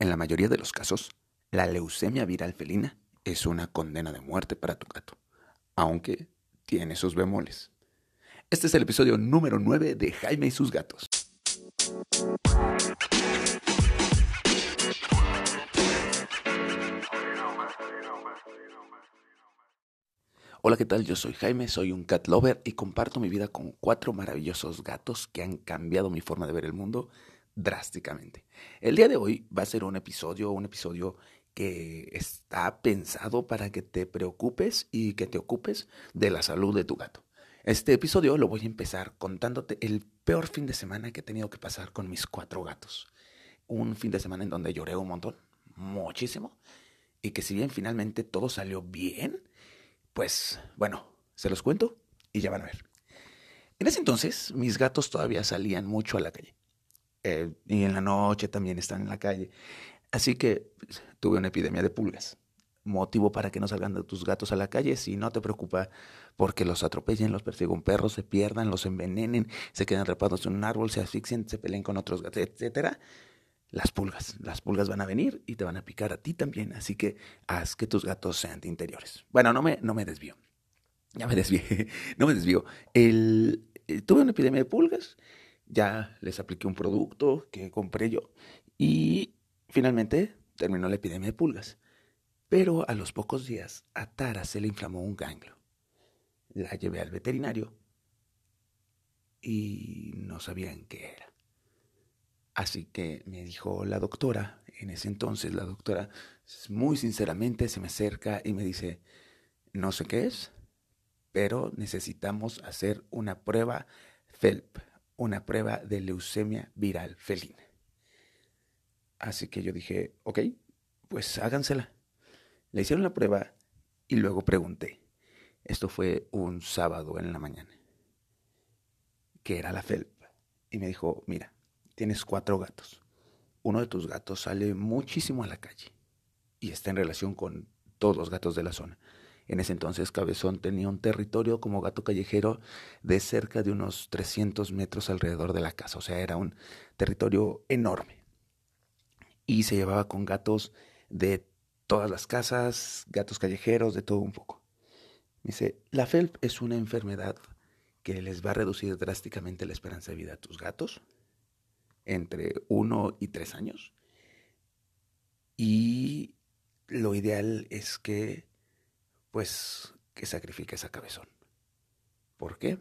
En la mayoría de los casos, la leucemia viral felina es una condena de muerte para tu gato, aunque tiene sus bemoles. Este es el episodio número 9 de Jaime y sus gatos. Hola, ¿qué tal? Yo soy Jaime, soy un cat lover y comparto mi vida con cuatro maravillosos gatos que han cambiado mi forma de ver el mundo drásticamente. El día de hoy va a ser un episodio, un episodio que está pensado para que te preocupes y que te ocupes de la salud de tu gato. Este episodio lo voy a empezar contándote el peor fin de semana que he tenido que pasar con mis cuatro gatos. Un fin de semana en donde lloré un montón, muchísimo, y que si bien finalmente todo salió bien, pues bueno, se los cuento y ya van a ver. En ese entonces mis gatos todavía salían mucho a la calle. Eh, y en la noche también están en la calle. Así que pues, tuve una epidemia de pulgas. Motivo para que no salgan tus gatos a la calle si no te preocupa porque los atropellen, los persiga un perro, se pierdan, los envenenen, se quedan atrapados en un árbol, se asfixien, se peleen con otros gatos, etcétera las pulgas. Las pulgas van a venir y te van a picar a ti también, así que haz que tus gatos sean de interiores. Bueno, no me, no me desvío. Ya me desvío. no me desvío. El, eh, tuve una epidemia de pulgas, ya les apliqué un producto que compré yo y finalmente terminó la epidemia de pulgas. Pero a los pocos días a Tara se le inflamó un ganglio. La llevé al veterinario y no sabían qué era. Así que me dijo la doctora, en ese entonces la doctora muy sinceramente se me acerca y me dice, no sé qué es, pero necesitamos hacer una prueba FELP, una prueba de leucemia viral felina. Así que yo dije, ok, pues hágansela. Le hicieron la prueba y luego pregunté. Esto fue un sábado en la mañana. ¿Qué era la FELP? Y me dijo, mira, tienes cuatro gatos. Uno de tus gatos sale muchísimo a la calle y está en relación con todos los gatos de la zona. En ese entonces Cabezón tenía un territorio como gato callejero de cerca de unos 300 metros alrededor de la casa, o sea, era un territorio enorme. Y se llevaba con gatos de todas las casas, gatos callejeros, de todo un poco. dice, la FELP es una enfermedad que les va a reducir drásticamente la esperanza de vida a tus gatos, entre uno y tres años. Y lo ideal es que, pues, que sacrifique esa cabezón. ¿Por qué?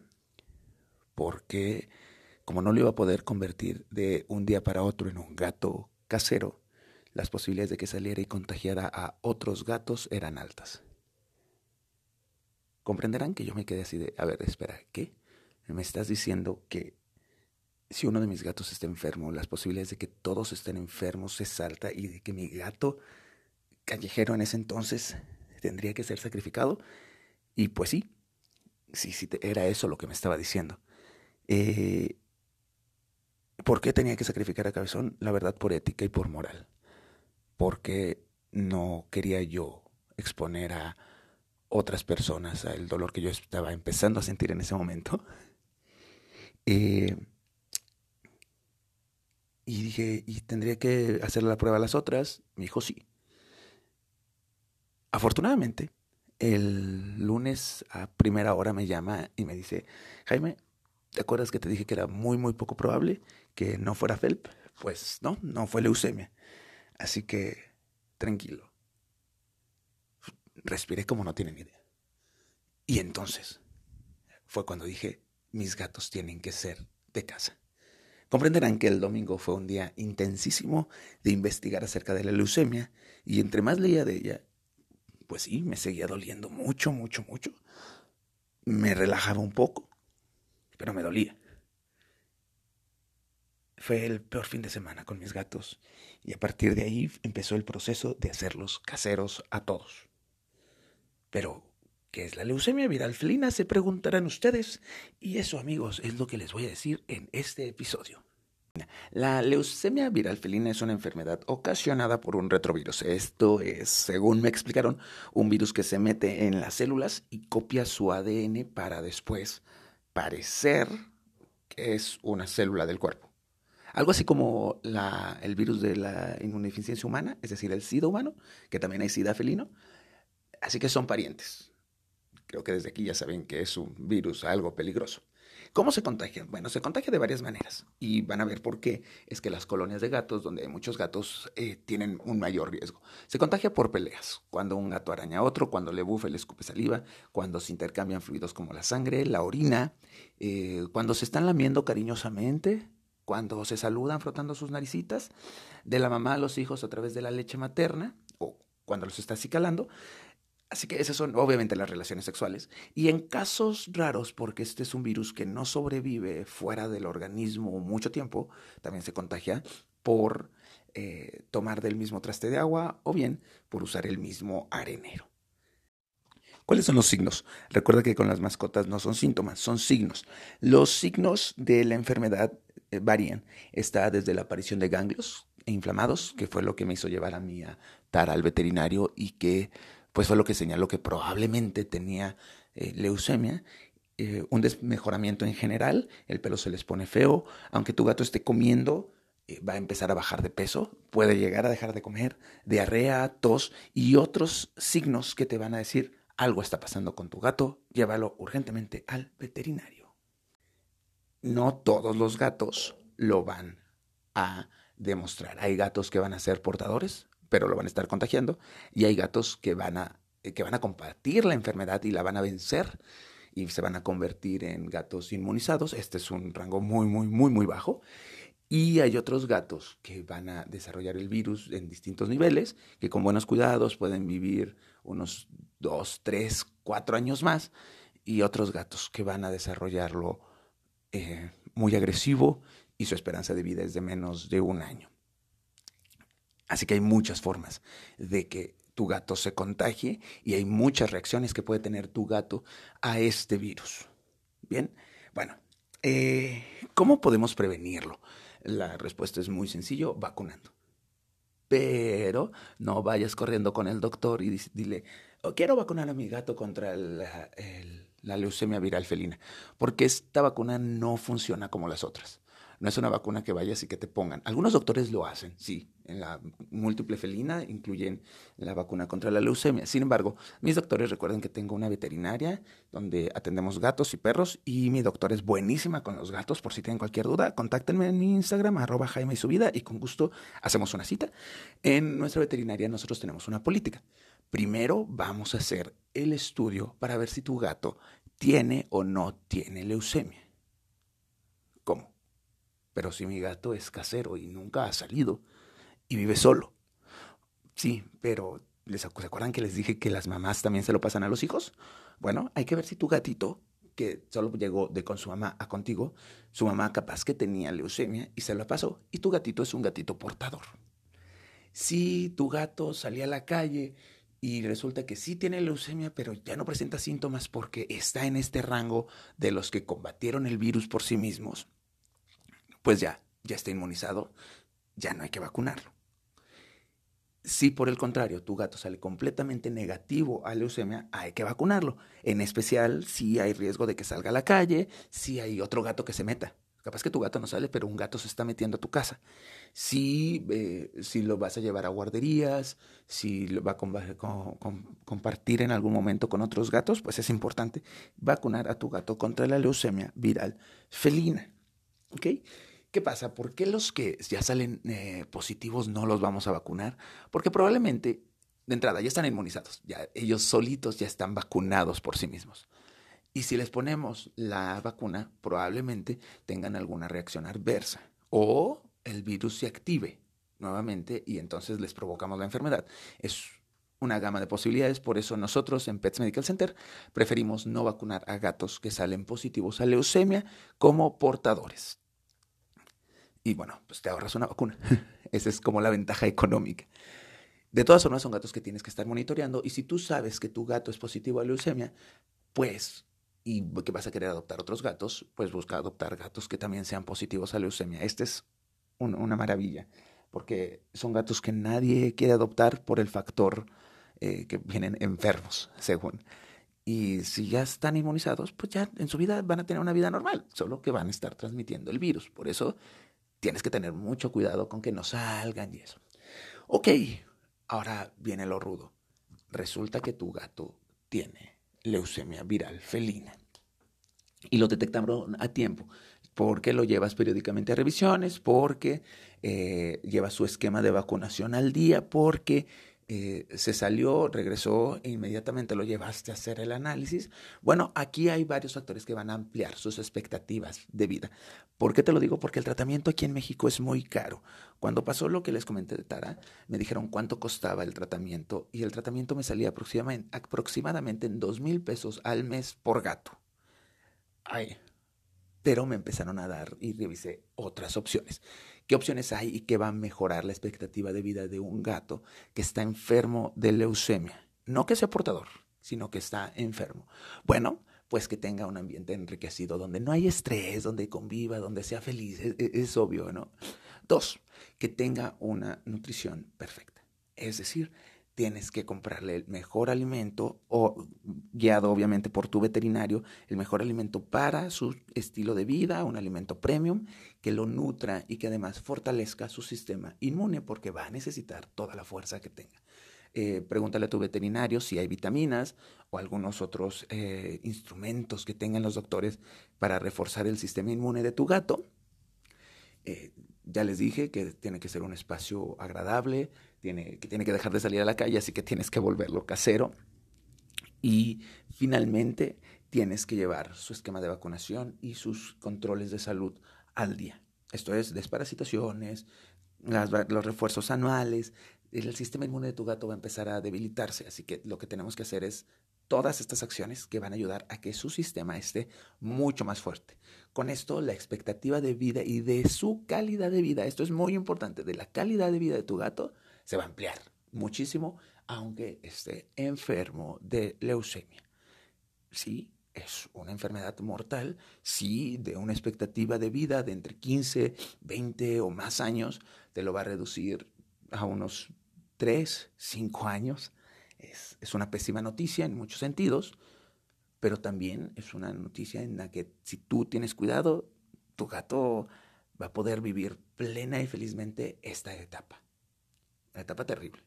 Porque como no lo iba a poder convertir de un día para otro en un gato casero, las posibilidades de que saliera y contagiara a otros gatos eran altas. Comprenderán que yo me quedé así de, a ver, espera, ¿qué? Me estás diciendo que si uno de mis gatos está enfermo, las posibilidades de que todos estén enfermos es alta y de que mi gato callejero en ese entonces tendría que ser sacrificado. Y pues sí, sí, sí, era eso lo que me estaba diciendo. Eh, ¿Por qué tenía que sacrificar a Cabezón? La verdad, por ética y por moral. Porque no quería yo exponer a otras personas al dolor que yo estaba empezando a sentir en ese momento. Eh, y dije, ¿y tendría que hacerle la prueba a las otras? Me dijo, sí. Afortunadamente, el lunes a primera hora me llama y me dice, Jaime, ¿te acuerdas que te dije que era muy, muy poco probable que no fuera FELP? Pues no, no fue leucemia. Así que, tranquilo. Respiré como no tienen idea. Y entonces fue cuando dije, mis gatos tienen que ser de casa. Comprenderán que el domingo fue un día intensísimo de investigar acerca de la leucemia y entre más leía de ella, pues sí, me seguía doliendo mucho, mucho, mucho. Me relajaba un poco, pero me dolía. Fue el peor fin de semana con mis gatos y a partir de ahí empezó el proceso de hacerlos caseros a todos. Pero, ¿qué es la leucemia viral felina? Se preguntarán ustedes. Y eso, amigos, es lo que les voy a decir en este episodio. La leucemia viral felina es una enfermedad ocasionada por un retrovirus. Esto es, según me explicaron, un virus que se mete en las células y copia su ADN para después parecer que es una célula del cuerpo. Algo así como el virus de la inmunodeficiencia humana, es decir, el SIDA humano, que también hay SIDA felino. Así que son parientes. Creo que desde aquí ya saben que es un virus algo peligroso. ¿Cómo se contagia? Bueno, se contagia de varias maneras y van a ver por qué. Es que las colonias de gatos, donde hay muchos gatos, eh, tienen un mayor riesgo. Se contagia por peleas, cuando un gato araña a otro, cuando le bufe, le escupe saliva, cuando se intercambian fluidos como la sangre, la orina, eh, cuando se están lamiendo cariñosamente, cuando se saludan frotando sus naricitas, de la mamá a los hijos a través de la leche materna o cuando los está acicalando. Así que esas son obviamente las relaciones sexuales. Y en casos raros, porque este es un virus que no sobrevive fuera del organismo mucho tiempo, también se contagia por eh, tomar del mismo traste de agua o bien por usar el mismo arenero. ¿Cuáles son los signos? Recuerda que con las mascotas no son síntomas, son signos. Los signos de la enfermedad eh, varían. Está desde la aparición de ganglios inflamados, que fue lo que me hizo llevar a mí a Tara al veterinario y que pues fue lo que señaló que probablemente tenía eh, leucemia, eh, un desmejoramiento en general, el pelo se les pone feo, aunque tu gato esté comiendo, eh, va a empezar a bajar de peso, puede llegar a dejar de comer, diarrea, tos y otros signos que te van a decir algo está pasando con tu gato, llévalo urgentemente al veterinario. No todos los gatos lo van a demostrar. Hay gatos que van a ser portadores, pero lo van a estar contagiando. Y hay gatos que van a, eh, que van a combatir la enfermedad y la van a vencer y se van a convertir en gatos inmunizados. Este es un rango muy, muy, muy, muy bajo. Y hay otros gatos que van a desarrollar el virus en distintos niveles, que con buenos cuidados pueden vivir unos dos, tres, cuatro años más. Y otros gatos que van a desarrollarlo eh, muy agresivo y su esperanza de vida es de menos de un año. Así que hay muchas formas de que tu gato se contagie y hay muchas reacciones que puede tener tu gato a este virus. Bien, bueno, eh, ¿cómo podemos prevenirlo? La respuesta es muy sencillo, vacunando. Pero no vayas corriendo con el doctor y dile, oh, quiero vacunar a mi gato contra la, la leucemia viral felina, porque esta vacuna no funciona como las otras. No es una vacuna que vayas y que te pongan. Algunos doctores lo hacen, sí. En la múltiple felina incluyen la vacuna contra la leucemia. Sin embargo, mis doctores recuerden que tengo una veterinaria donde atendemos gatos y perros y mi doctor es buenísima con los gatos. Por si tienen cualquier duda, contáctenme en mi Instagram, arroba Jaime y su vida, y con gusto hacemos una cita. En nuestra veterinaria nosotros tenemos una política. Primero vamos a hacer el estudio para ver si tu gato tiene o no tiene leucemia. Pero si mi gato es casero y nunca ha salido y vive solo. Sí, pero ¿les, ¿se acuerdan que les dije que las mamás también se lo pasan a los hijos? Bueno, hay que ver si tu gatito, que solo llegó de con su mamá a contigo, su mamá capaz que tenía leucemia y se lo pasó, y tu gatito es un gatito portador. Si tu gato salía a la calle y resulta que sí tiene leucemia, pero ya no presenta síntomas porque está en este rango de los que combatieron el virus por sí mismos, pues ya, ya está inmunizado, ya no hay que vacunarlo. Si por el contrario tu gato sale completamente negativo a leucemia, hay que vacunarlo. En especial si hay riesgo de que salga a la calle, si hay otro gato que se meta. Capaz que tu gato no sale, pero un gato se está metiendo a tu casa. Si, eh, si lo vas a llevar a guarderías, si lo va a compartir en algún momento con otros gatos, pues es importante vacunar a tu gato contra la leucemia viral felina. ¿Ok? ¿Qué pasa? ¿Por qué los que ya salen eh, positivos no los vamos a vacunar? Porque probablemente, de entrada, ya están inmunizados, ya ellos solitos ya están vacunados por sí mismos. Y si les ponemos la vacuna, probablemente tengan alguna reacción adversa o el virus se active nuevamente y entonces les provocamos la enfermedad. Es una gama de posibilidades, por eso nosotros en Pets Medical Center preferimos no vacunar a gatos que salen positivos a leucemia como portadores. Y bueno, pues te ahorras una vacuna. Esa es como la ventaja económica. De todas formas, son gatos que tienes que estar monitoreando. Y si tú sabes que tu gato es positivo a leucemia, pues, y que vas a querer adoptar otros gatos, pues busca adoptar gatos que también sean positivos a leucemia. Este es una maravilla, porque son gatos que nadie quiere adoptar por el factor eh, que vienen enfermos, según. Y si ya están inmunizados, pues ya en su vida van a tener una vida normal, solo que van a estar transmitiendo el virus. Por eso tienes que tener mucho cuidado con que no salgan y eso. Ok, ahora viene lo rudo. Resulta que tu gato tiene leucemia viral felina. Y lo detectaron a tiempo porque lo llevas periódicamente a revisiones, porque eh, llevas su esquema de vacunación al día, porque eh, se salió, regresó e inmediatamente lo llevaste a hacer el análisis. Bueno, aquí hay varios factores que van a ampliar sus expectativas de vida. ¿Por qué te lo digo? Porque el tratamiento aquí en México es muy caro. Cuando pasó lo que les comenté de Tara, me dijeron cuánto costaba el tratamiento y el tratamiento me salía aproximadamente, en dos mil pesos al mes por gato. Ay, pero me empezaron a dar y revisé otras opciones. ¿Qué opciones hay y qué va a mejorar la expectativa de vida de un gato que está enfermo de leucemia? No que sea portador, sino que está enfermo. Bueno, pues que tenga un ambiente enriquecido, donde no hay estrés, donde conviva, donde sea feliz, es, es obvio, ¿no? Dos, que tenga una nutrición perfecta. Es decir, tienes que comprarle el mejor alimento o guiado obviamente por tu veterinario, el mejor alimento para su estilo de vida, un alimento premium que lo nutra y que además fortalezca su sistema inmune porque va a necesitar toda la fuerza que tenga. Eh, pregúntale a tu veterinario si hay vitaminas o algunos otros eh, instrumentos que tengan los doctores para reforzar el sistema inmune de tu gato. Eh, ya les dije que tiene que ser un espacio agradable, tiene, que tiene que dejar de salir a la calle, así que tienes que volverlo casero. Y finalmente tienes que llevar su esquema de vacunación y sus controles de salud al día. Esto es desparasitaciones, los refuerzos anuales. El sistema inmune de tu gato va a empezar a debilitarse, así que lo que tenemos que hacer es todas estas acciones que van a ayudar a que su sistema esté mucho más fuerte. Con esto, la expectativa de vida y de su calidad de vida, esto es muy importante, de la calidad de vida de tu gato, se va a ampliar muchísimo, aunque esté enfermo de leucemia. Sí, es una enfermedad mortal, sí, de una expectativa de vida de entre 15, 20 o más años, te lo va a reducir a unos 3, 5 años es, una pésima noticia en muchos sentidos, pero también es una noticia en la que si tú tienes cuidado, tu gato va a poder vivir plena y felizmente esta etapa. La etapa terrible.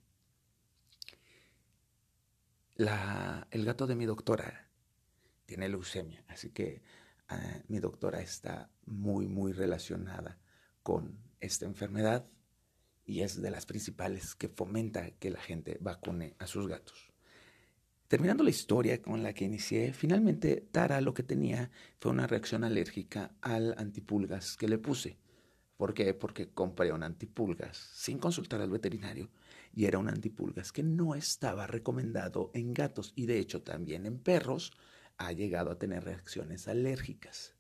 El gato de mi doctora tiene leucemia, así que ah, mi doctora está muy, muy relacionada con esta enfermedad y es de las principales que fomenta que la gente vacune a sus gatos. Terminando la historia con la que inicié, finalmente Tara lo que tenía fue una reacción alérgica al antipulgas que le puse. ¿Por qué? Porque compré un antipulgas sin consultar al veterinario y era un antipulgas que no estaba recomendado en gatos y de hecho también en perros ha llegado a tener reacciones alérgicas.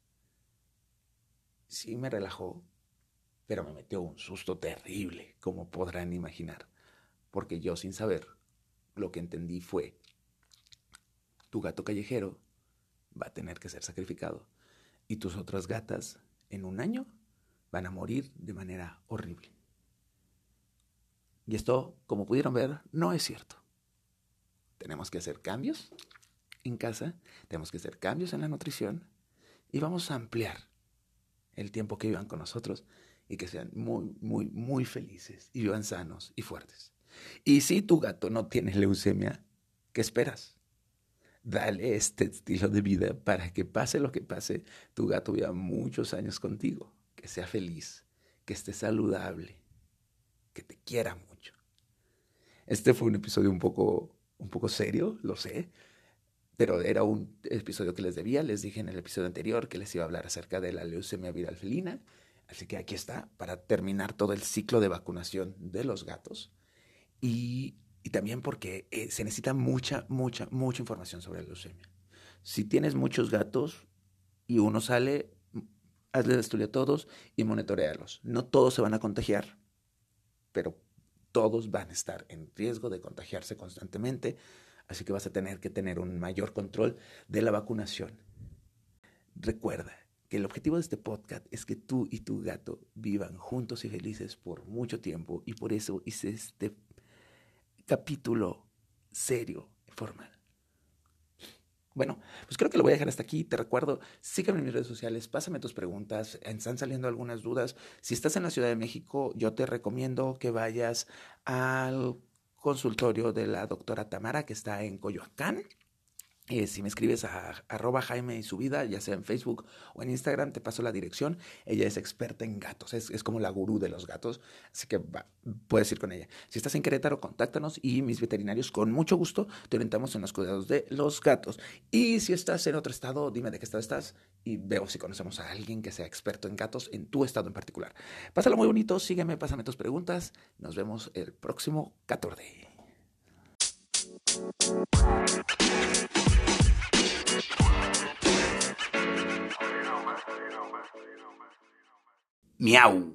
Sí me relajó, pero me metió un susto terrible, como podrán imaginar, porque yo sin saber, lo que entendí fue, tu gato callejero va a tener que ser sacrificado y tus otras gatas en un año van a morir de manera horrible. Y esto, como pudieron ver, no es cierto. Tenemos que hacer cambios en casa, tenemos que hacer cambios en la nutrición y vamos a ampliar el tiempo que vivan con nosotros y que sean muy, muy, muy felices y vivan sanos y fuertes. Y si tu gato no tiene leucemia, ¿qué esperas? Dale este estilo de vida para que pase lo que pase, tu gato viva muchos años contigo, que sea feliz, que esté saludable, que te quiera mucho. Este fue un episodio un poco, un poco serio, lo sé, pero era un episodio que les debía. Les dije en el episodio anterior que les iba a hablar acerca de la leucemia viral felina Así que aquí está para terminar todo el ciclo de vacunación de los gatos. Y, también porque eh, se necesita mucha, mucha, mucha información sobre la leucemia. Si tienes muchos gatos y uno sale, hazle el estudio a todos y monitorealos. No todos se van a contagiar, pero todos van a estar en riesgo de contagiarse constantemente. Así que vas a tener que tener un mayor control de la vacunación. Recuerda, que el objetivo de este podcast es que tú y tu gato vivan juntos y felices por mucho tiempo y por eso hice este capítulo serio, formal. Bueno, pues creo que lo voy a dejar hasta aquí. Te recuerdo, sígueme en mis redes sociales, pásame tus preguntas, están saliendo algunas dudas. Si estás en la Ciudad de México, yo te recomiendo que vayas al consultorio de la doctora Tamara, que está en Coyoacán. Eh, si me escribes a arroba Jaime y su vida, ya sea en Facebook o en Instagram, te paso la dirección. Ella es experta en gatos, es, como la gurú de los gatos, así que puedes ir con ella. Si estás en Querétaro, contáctanos y mis veterinarios con mucho gusto te orientamos en los cuidados de los gatos. Y si estás en otro estado, dime de qué estado estás y veo si conocemos a alguien que sea experto en gatos en tu estado en particular. Pásalo muy bonito, sígueme, pásame tus preguntas. Nos vemos el próximo 14. Miau.